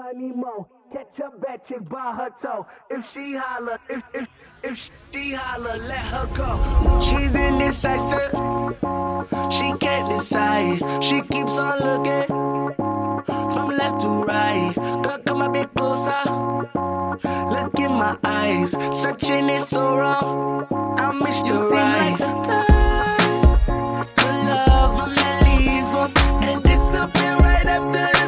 money more. Catch a bad chick by her toe. If she holler, if if if she holler, let her go. She's indecisive. She can't decide. She keeps on looking from left to right. Girl, come a bit closer. Look in my eyes. Searching is so wrong. I miss you the right. Like the time and disappear right after.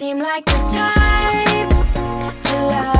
seem like the type to love.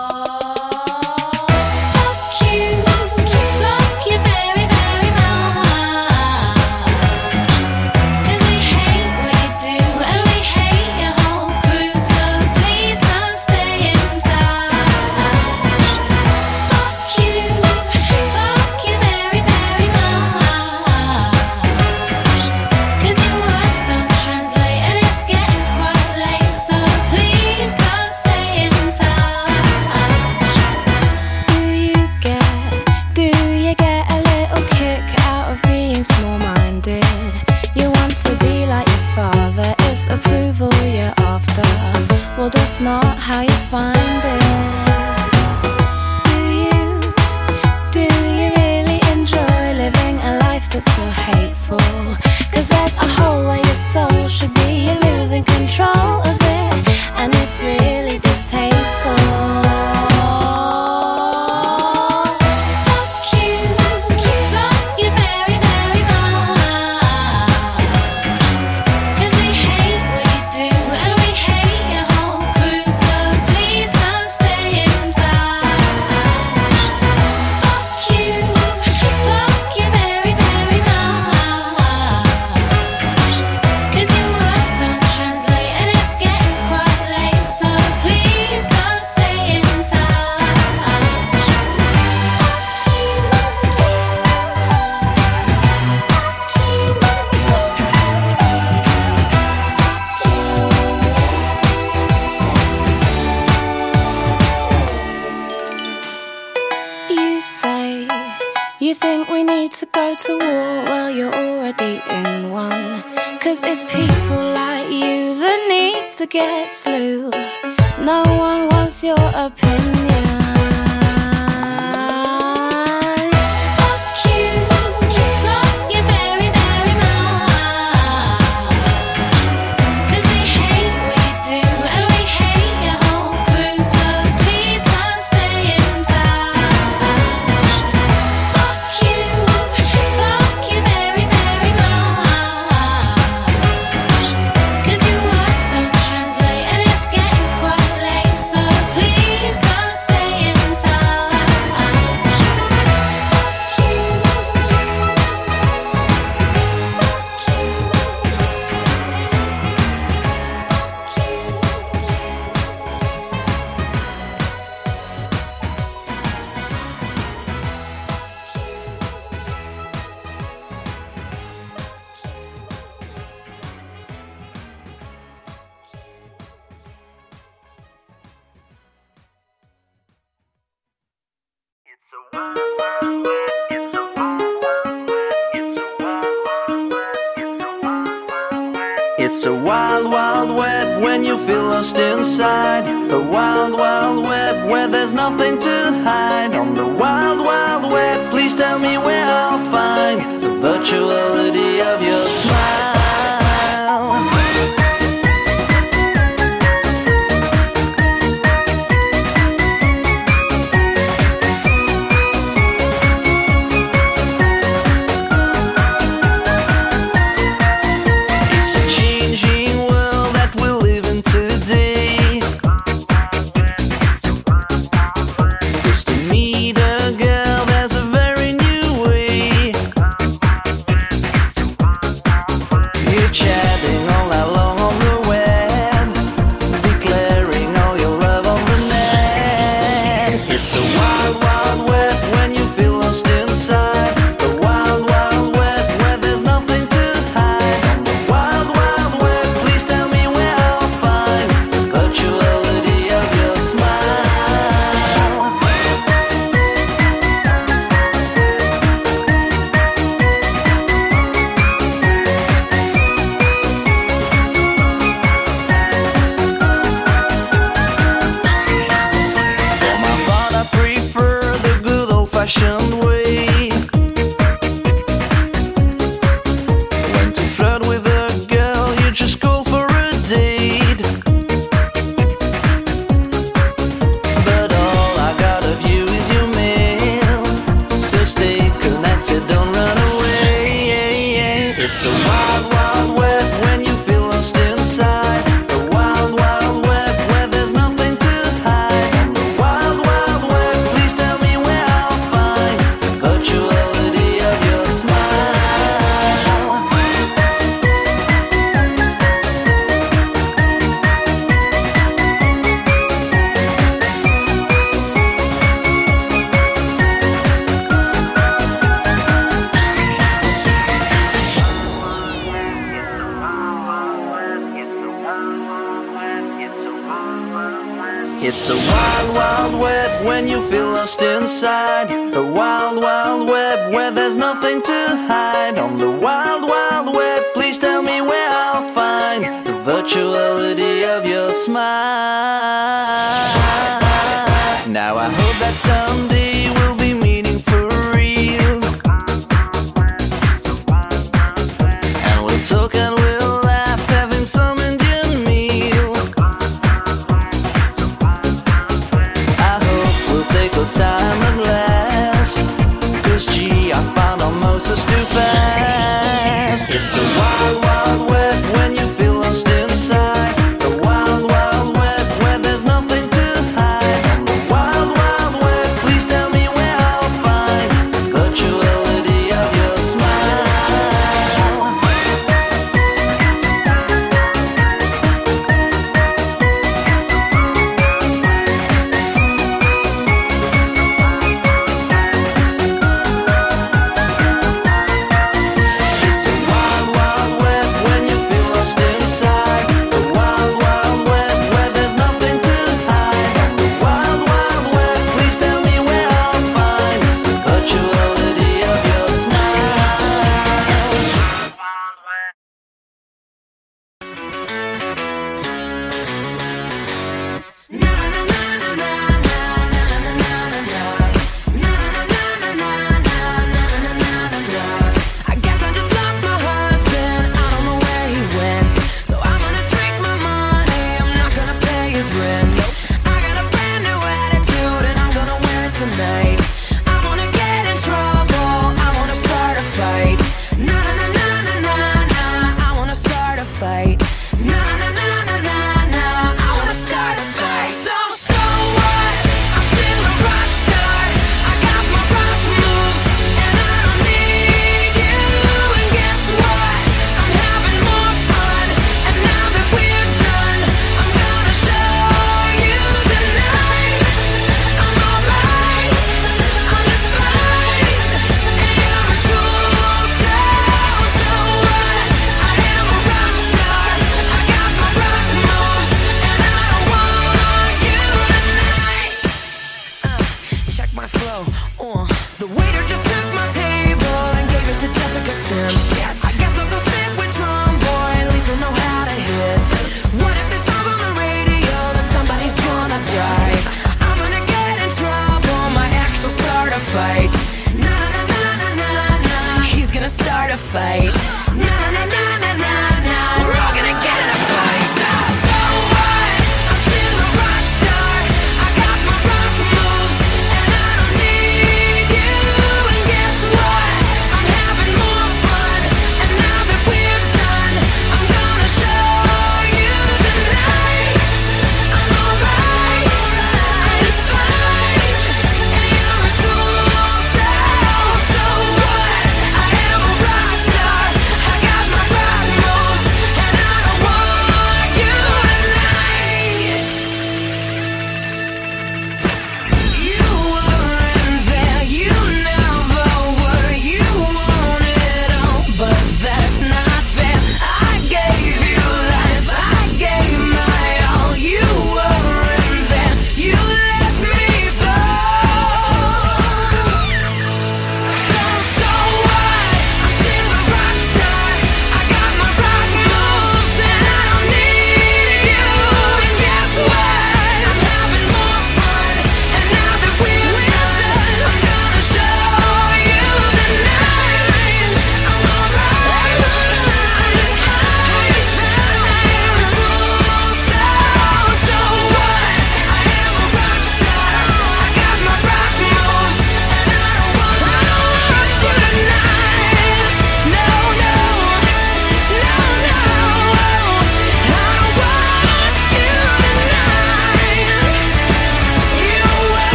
Cause it's people like you that need to get slew. No one wants your opinion. It's a wild, wild web when you feel lost inside. A wild, wild web where there's nothing to hide. On the wild, wild web, please tell me where I'll find the virtuality.